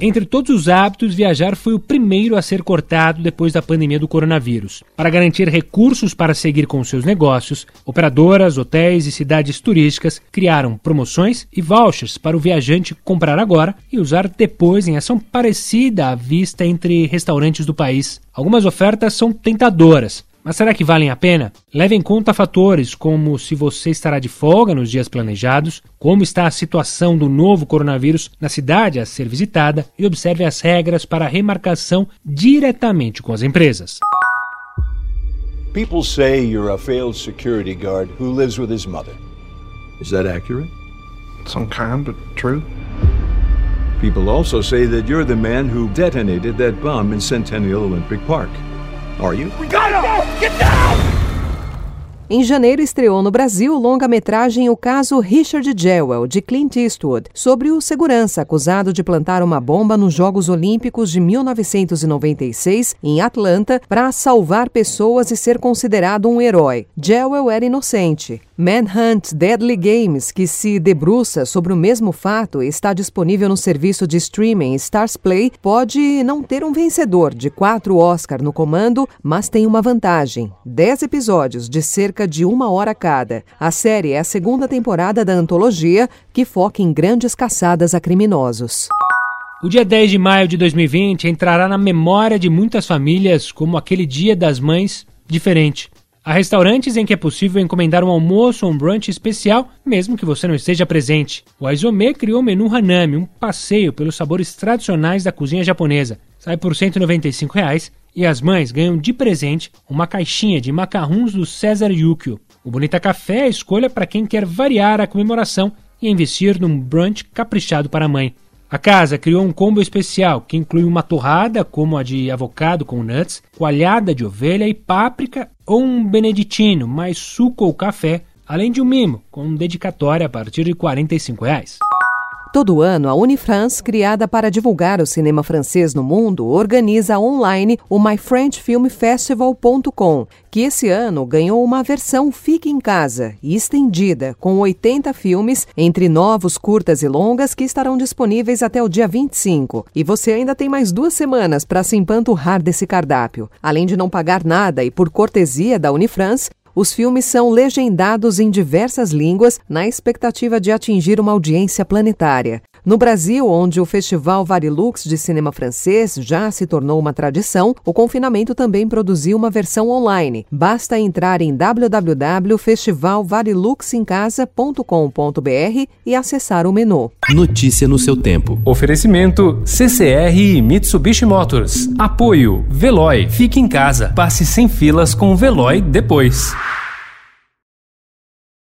Entre todos os hábitos, viajar foi o primeiro a ser cortado depois da pandemia do coronavírus. Para garantir recursos para seguir com seus negócios, operadoras, hotéis e cidades turísticas criaram promoções e vouchers para o viajante comprar agora e usar depois em ação parecida à vista entre restaurantes do país. Algumas ofertas são tentadoras, mas será que valem a pena? Leve em conta fatores como se você estará de folga nos dias planejados, como está a situação do novo coronavírus na cidade a ser visitada e observe as regras para a remarcação diretamente com as empresas. People say you're a failed security guard who lives with his mother. Is that accurate? Some kind, but true. People also say that you're the man who detonated that bomb in Centennial Olympic Park. Are you? We got him! Get down! Em janeiro estreou no Brasil longa-metragem O Caso Richard Jewell, de Clint Eastwood, sobre o segurança acusado de plantar uma bomba nos Jogos Olímpicos de 1996 em Atlanta para salvar pessoas e ser considerado um herói. Jewell era inocente. Manhunt Deadly Games, que se debruça sobre o mesmo fato e está disponível no serviço de streaming Stars Play, pode não ter um vencedor de quatro Oscar no comando, mas tem uma vantagem: dez episódios de cerca de uma hora cada. A série é a segunda temporada da antologia, que foca em grandes caçadas a criminosos. O dia 10 de maio de 2020 entrará na memória de muitas famílias como aquele Dia das Mães diferente. Há restaurantes em que é possível encomendar um almoço ou um brunch especial, mesmo que você não esteja presente. O Aizome criou o menu Hanami, um passeio pelos sabores tradicionais da cozinha japonesa. Sai por 195 reais e as mães ganham de presente uma caixinha de macarrons do César Yukio. O Bonita Café é a escolha para quem quer variar a comemoração e investir num brunch caprichado para a mãe. A casa criou um combo especial que inclui uma torrada, como a de avocado com nuts, coalhada de ovelha e páprica, ou um beneditino mais suco ou café, além de um mimo, com dedicatória a partir de 45 reais. Todo ano, a Unifrance, criada para divulgar o cinema francês no mundo, organiza online o myfrenchfilmfestival.com, que esse ano ganhou uma versão Fique em Casa e estendida, com 80 filmes, entre novos, curtas e longas, que estarão disponíveis até o dia 25. E você ainda tem mais duas semanas para se empanturrar desse cardápio. Além de não pagar nada e por cortesia da Unifrance, os filmes são legendados em diversas línguas na expectativa de atingir uma audiência planetária. No Brasil, onde o Festival Varilux de cinema francês já se tornou uma tradição, o confinamento também produziu uma versão online. Basta entrar em www.festivalvariluxemcasa.com.br e acessar o menu. Notícia no seu tempo. Oferecimento CCR e Mitsubishi Motors. Apoio Veloy. Fique em casa. Passe sem filas com o Veloy depois.